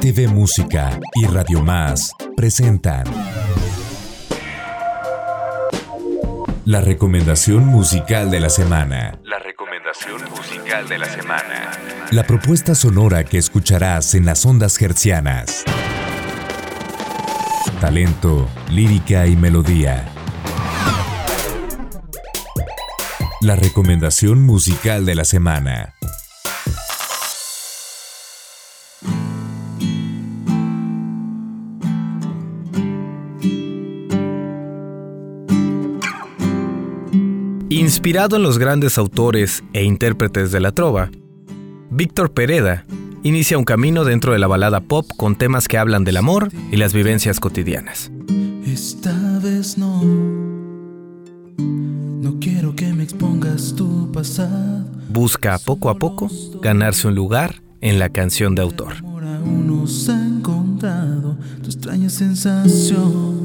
TV Música y Radio Más presentan la recomendación musical de la semana. La recomendación musical de la semana. La propuesta sonora que escucharás en las ondas hercianas. Talento, lírica y melodía. La recomendación musical de la semana. Inspirado en los grandes autores e intérpretes de la trova, Víctor Pereda inicia un camino dentro de la balada pop con temas que hablan del amor y las vivencias cotidianas. Esta vez no, no quiero que me expongas tu pasado. Busca poco a poco ganarse un lugar en la canción de autor. Ahora uno se ha encontrado tu extraña sensación.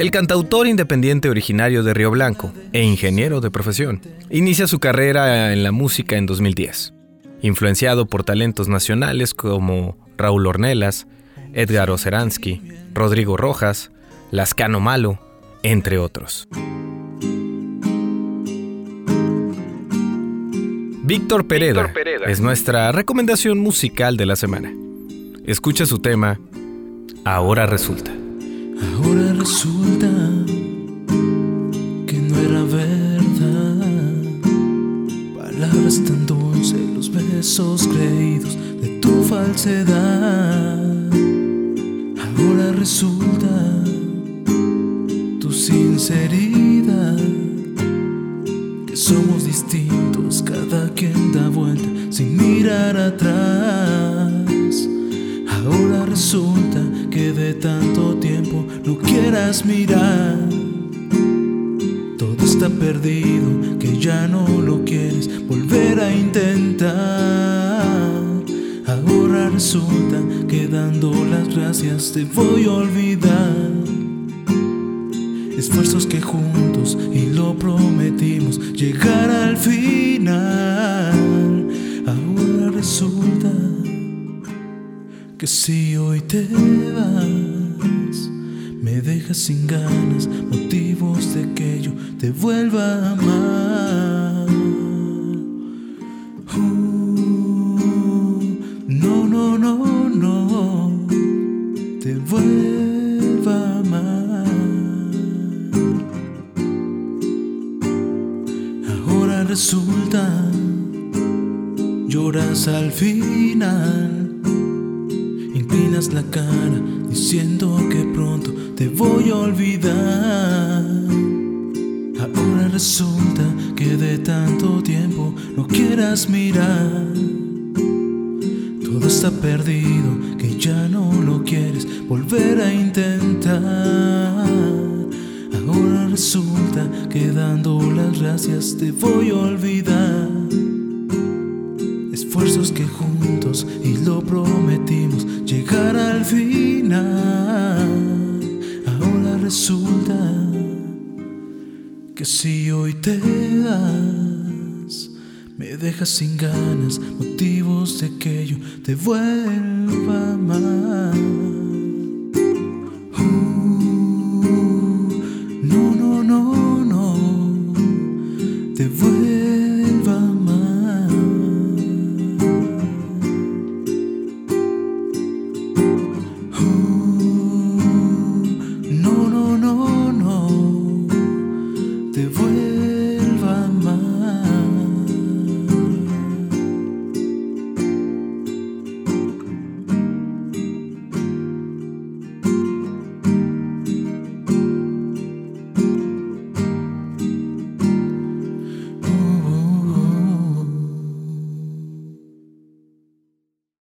El cantautor independiente originario de Río Blanco e ingeniero de profesión, inicia su carrera en la música en 2010, influenciado por talentos nacionales como Raúl Ornelas, Edgar Oceransky, Rodrigo Rojas, Lascano Malo, entre otros. Víctor Pereda, Víctor Pereda. es nuestra recomendación musical de la semana. Escucha su tema Ahora resulta. Resulta que no era verdad. Palabras tan dulces, los besos creídos de tu falsedad. Ahora resulta tu sinceridad. Que somos distintos, cada quien da vuelta sin mirar atrás. Ahora resulta de tanto tiempo no quieras mirar. Todo está perdido, que ya no lo quieres volver a intentar. Ahora resulta que dando las gracias te voy a olvidar. Esfuerzos que juntos y lo prometimos llegar al final. Si hoy te vas, me dejas sin ganas, motivos de que yo te vuelva a amar. Uh, no, no, no, no, te vuelva a amar. Ahora resulta, lloras al final. La cara diciendo que pronto te voy a olvidar. Ahora resulta que de tanto tiempo no quieras mirar. Todo está perdido, que ya no lo quieres volver a intentar. Ahora resulta que dando las gracias te voy a olvidar. Esfuerzos que juntos y lo prometimos llegar al final. Ahora resulta que si hoy te das, me dejas sin ganas, motivos de que yo te vuelva a amar. Uh, no, no, no, no, te vuelva